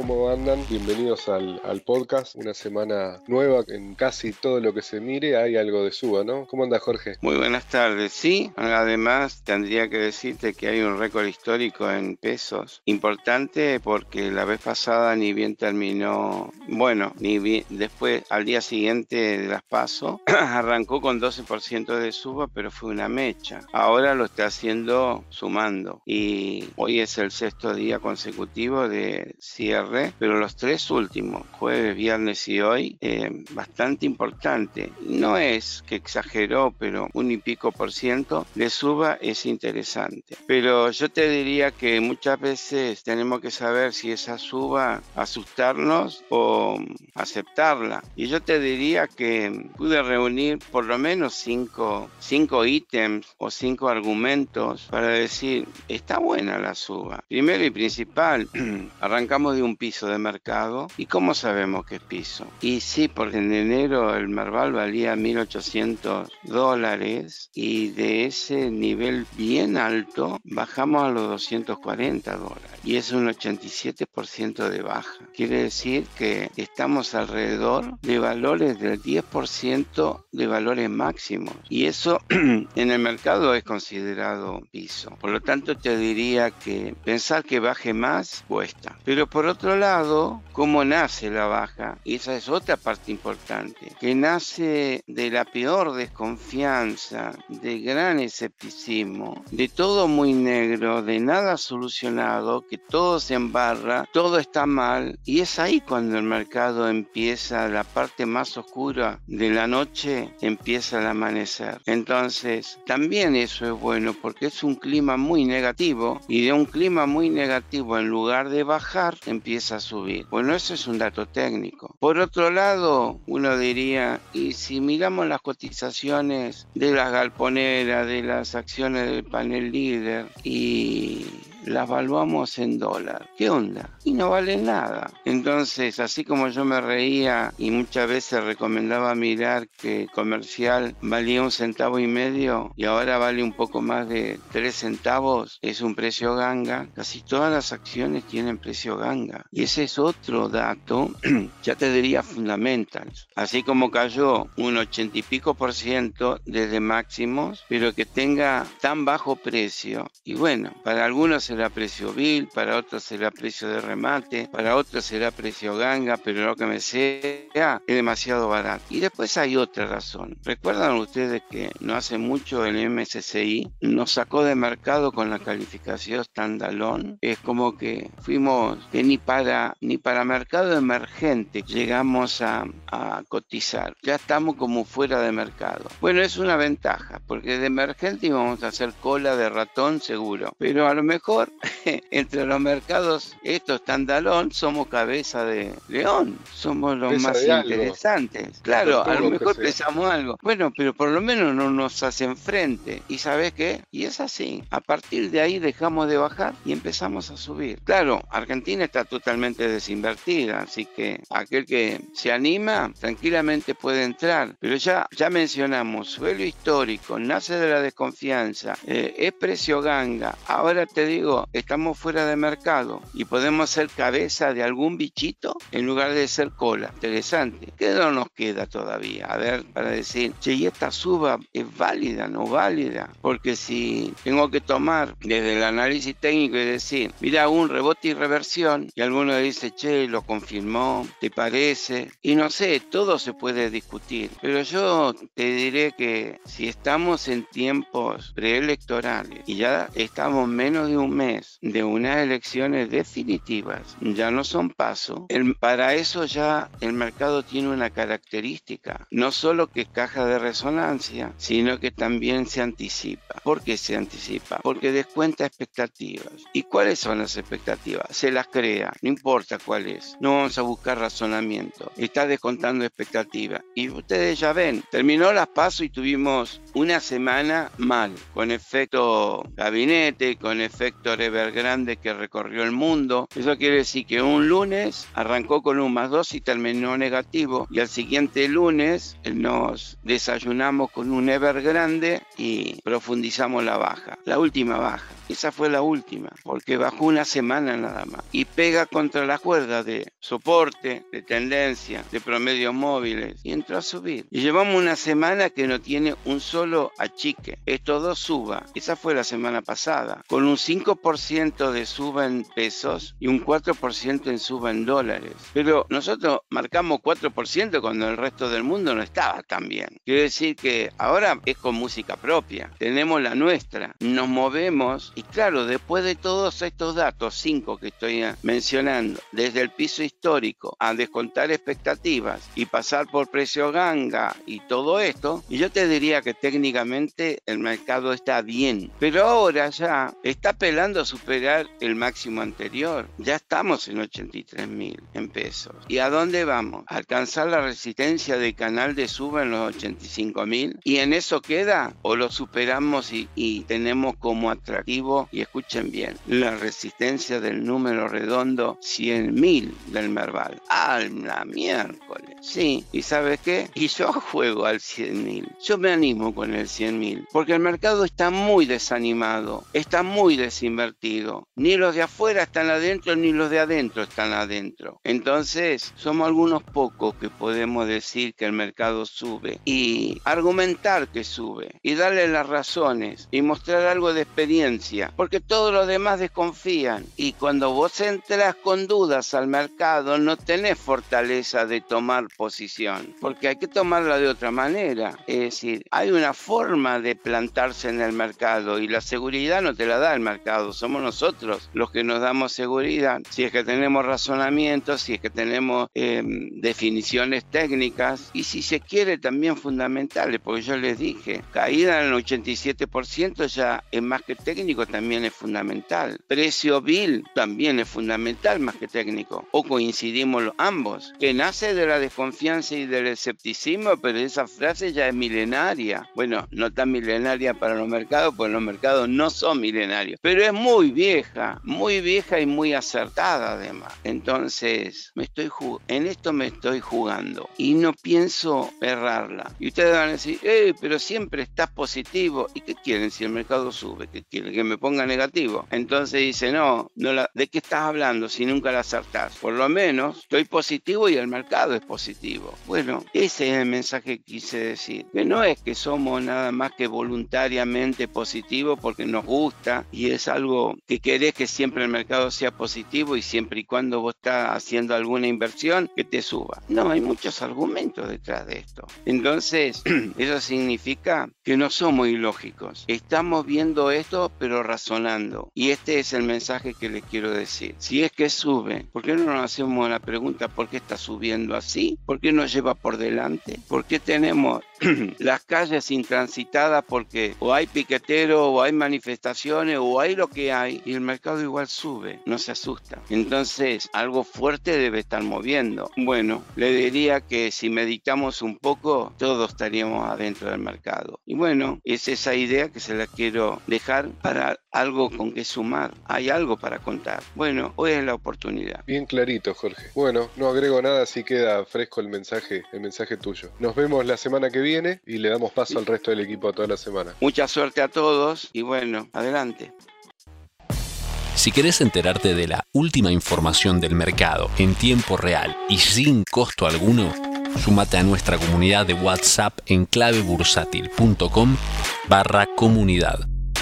¿Cómo andan? Bienvenidos al, podcast. Una semana nueva en casi todo lo que se mire hay algo de suba, ¿no? ¿Cómo anda Jorge? Muy buenas tardes. Sí, además tendría que decirte que hay un récord histórico en pesos importante porque la vez pasada ni bien terminó, bueno, ni bien después al día siguiente de las paso arrancó con 12% de suba, pero fue una mecha. Ahora lo está haciendo sumando y hoy es el sexto día consecutivo de cierre pero los tres últimos, jueves, viernes y hoy, eh, bastante importante. No es que exageró, pero un y pico por ciento de suba es interesante. Pero yo te diría que muchas veces tenemos que saber si esa suba asustarnos o aceptarla. Y yo te diría que pude reunir por lo menos cinco, cinco ítems o cinco argumentos para decir, está buena la suba. Primero y principal, arrancamos de un piso de mercado. ¿Y cómo sabemos que es piso? Y sí, porque en enero el Merval valía 1.800 dólares y de ese nivel bien alto bajamos a los 240 dólares. Y es un 87% de baja. Quiere decir que estamos alrededor de valores del 10% de valores máximos. Y eso en el mercado es considerado piso. Por lo tanto, te diría que pensar que baje más cuesta. Pero por otro lado, cómo nace la baja, y esa es otra parte importante, que nace de la peor desconfianza, de gran escepticismo, de todo muy negro, de nada solucionado, que todo se embarra, todo está mal, y es ahí cuando el mercado empieza, la parte más oscura de la noche, empieza el amanecer. Entonces, también eso es bueno porque es un clima muy negativo, y de un clima muy negativo, en lugar de bajar, empieza a subir. Bueno, eso es un dato técnico. Por otro lado, uno diría, y si miramos las cotizaciones de las galponeras, de las acciones del panel líder y las valuamos en dólar. ¿Qué onda? Y no vale nada. Entonces, así como yo me reía y muchas veces recomendaba mirar que comercial valía un centavo y medio y ahora vale un poco más de tres centavos, es un precio ganga. Casi todas las acciones tienen precio ganga. Y ese es otro dato, ya te diría fundamentals. Así como cayó un ochenta y pico por ciento desde máximos, pero que tenga tan bajo precio. Y bueno, para algunos será precio bill, para otros será precio de remate, para otros será precio ganga, pero lo que me sea es demasiado barato. Y después hay otra razón. ¿Recuerdan ustedes que no hace mucho el MSCI nos sacó de mercado con la calificación standalone? Es como que fuimos que ni para ni para mercado emergente llegamos a, a cotizar. Ya estamos como fuera de mercado. Bueno, es una ventaja, porque de emergente íbamos a hacer cola de ratón seguro. Pero a lo mejor favor. entre los mercados, estos tandalón, somos cabeza de león, somos los más interesantes. Claro, a lo mejor pensamos algo. Bueno, pero por lo menos no nos hacen frente. ¿Y sabes qué? Y es así. A partir de ahí dejamos de bajar y empezamos a subir. Claro, Argentina está totalmente desinvertida, así que aquel que se anima tranquilamente puede entrar. Pero ya, ya mencionamos, suelo histórico, nace de la desconfianza, eh, es precio ganga. Ahora te digo, estamos fuera de mercado y podemos ser cabeza de algún bichito en lugar de ser cola. Interesante. ¿Qué no nos queda todavía? A ver, para decir, che, ¿y esta suba es válida, no válida? Porque si tengo que tomar desde el análisis técnico y decir, mira, un rebote y reversión, y alguno dice, che, lo confirmó, ¿te parece? Y no sé, todo se puede discutir, pero yo te diré que si estamos en tiempos preelectorales y ya estamos menos de un de unas elecciones definitivas, ya no son paso, para eso ya el mercado tiene una característica, no solo que caja de resonancia, sino que también se anticipa. ¿Por qué se anticipa? Porque descuenta expectativas. ¿Y cuáles son las expectativas? Se las crea, no importa cuál es. No vamos a buscar razonamiento. Está descontando expectativas. Y ustedes ya ven, terminó las pasos y tuvimos una semana mal, con efecto gabinete, con efecto Evergrande que recorrió el mundo. Eso quiere decir que un lunes arrancó con un más 2 y terminó negativo y al siguiente lunes nos desayunamos con un Evergrande y profundizamos la baja, la última baja. Esa fue la última, porque bajó una semana nada más y pega contra la cuerda de soporte, de tendencia, de promedios móviles y entró a subir. Y llevamos una semana que no tiene un solo achique. Esto dos suba. Esa fue la semana pasada, con un 5% de suba en pesos y un 4% en suba en dólares. Pero nosotros marcamos 4% cuando el resto del mundo no estaba tan bien. Quiere decir que ahora es con música propia. Tenemos la nuestra. Nos movemos y claro, después de todos estos datos, cinco que estoy mencionando, desde el piso histórico a descontar expectativas y pasar por precio ganga y todo esto, yo te diría que técnicamente el mercado está bien, pero ahora ya está pelando a superar el máximo anterior. Ya estamos en 83 mil en pesos. ¿Y a dónde vamos? alcanzar la resistencia del canal de suba en los 85 mil y en eso queda o lo superamos y, y tenemos como atractivo y escuchen bien, la resistencia del número redondo 100.000 del Merval. ¡A la miércoles! Sí, ¿y sabes qué? Y yo juego al 100.000. Yo me animo con el 100.000 porque el mercado está muy desanimado, está muy desinvertido. Ni los de afuera están adentro, ni los de adentro están adentro. Entonces, somos algunos pocos que podemos decir que el mercado sube y argumentar que sube y darle las razones y mostrar algo de experiencia porque todos los demás desconfían. Y cuando vos entras con dudas al mercado, no tenés fortaleza de tomar posición, porque hay que tomarla de otra manera. Es decir, hay una forma de plantarse en el mercado y la seguridad no te la da el mercado, somos nosotros los que nos damos seguridad. Si es que tenemos razonamientos, si es que tenemos em, definiciones técnicas y si se quiere también fundamentales, porque yo les dije, caída en el 87% ya es más que técnico, también es fundamental. Precio bill también es fundamental más que técnico. O coincidimos ambos, que nace de la desconfianza y del escepticismo, pero esa frase ya es milenaria. Bueno, no tan milenaria para los mercados, porque los mercados no son milenarios, pero es muy vieja, muy vieja y muy acertada además. Entonces, me estoy en esto me estoy jugando y no pienso errarla. Y ustedes van a decir, eh, pero siempre estás positivo. ¿Y qué quieren si el mercado sube? ¿Qué quieren? Que me ponga negativo. Entonces dice, no, ¿de qué estás hablando si nunca la acertás? Por lo menos estoy positivo y el mercado es positivo. Bueno, ese es el mensaje que quise decir. Que no es que somos nada más que voluntariamente positivos porque nos gusta y es algo que querés que siempre el mercado sea positivo y siempre y cuando vos estás haciendo alguna inversión que te suba. No, hay muchos argumentos detrás de esto. Entonces, eso significa que no somos ilógicos. Estamos viendo esto, pero razonando. Y este es el mensaje que les quiero decir. Si es que sube, ¿por qué no nos hacemos la pregunta por qué está subiendo así? ¿Por qué nos lleva por delante? ¿Por qué tenemos las calles intransitadas porque o hay piqueteros o hay manifestaciones o hay lo que hay y el mercado igual sube, no se asusta. Entonces, algo fuerte debe estar moviendo. Bueno, le diría que si meditamos un poco, todos estaríamos adentro del mercado. Y bueno, es esa idea que se la quiero dejar para algo con que sumar. Hay algo para contar. Bueno, hoy es la oportunidad. Bien clarito, Jorge. Bueno, no agrego nada, así queda fresco el mensaje, el mensaje tuyo. Nos vemos la semana que viene y le damos paso al resto del equipo toda la semana. Mucha suerte a todos y bueno, adelante. Si querés enterarte de la última información del mercado en tiempo real y sin costo alguno, sumate a nuestra comunidad de WhatsApp en clavebursátil.com barra comunidad